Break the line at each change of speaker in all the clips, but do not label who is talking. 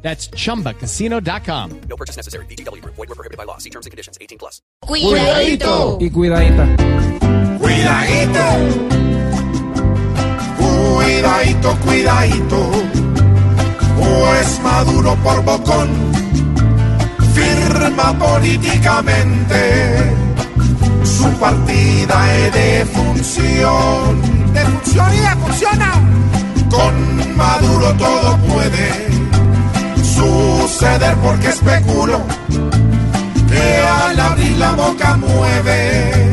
That's chumbacasino.com.
No purchase necessary. BGW. Void were prohibited by law. See terms and conditions. 18 plus.
Cuidadito.
Y cuidadita.
Cuidadito. Cuidadito, cuidadito. Pues Maduro por bocón firma políticamente su partida de función.
De función y de funciona.
Con Maduro todo puede porque especulo que al abrir la boca mueve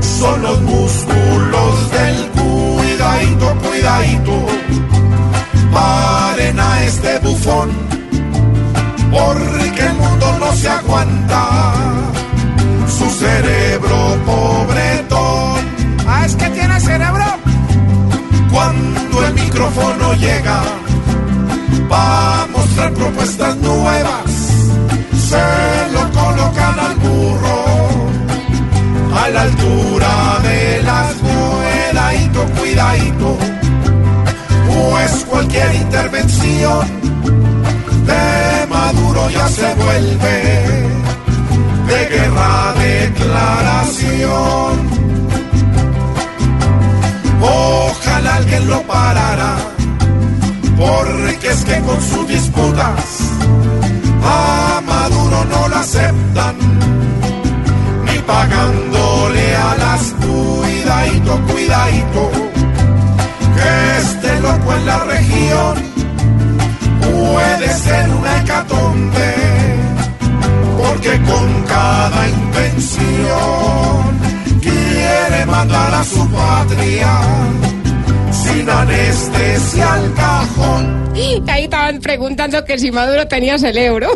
son los músculos del cuidadito, cuidadito. Paren a este bufón porque el mundo no se aguanta. Su cerebro pobretón
Ah, es que tiene cerebro.
cuando el micrófono llega va mostrar propuestas nuevas se lo colocan al burro a la altura de las cuidadito, cuidadito pues cualquier intervención de Maduro ya se vuelve disputas a Maduro no lo aceptan, ni pagándole a las cuidadito, cuidadito, que este loco en la región puede ser una hecatombe, porque con cada invención quiere mandar a su patria sin anestesia al.
Ahí estaban preguntando que si Maduro tenía cerebro.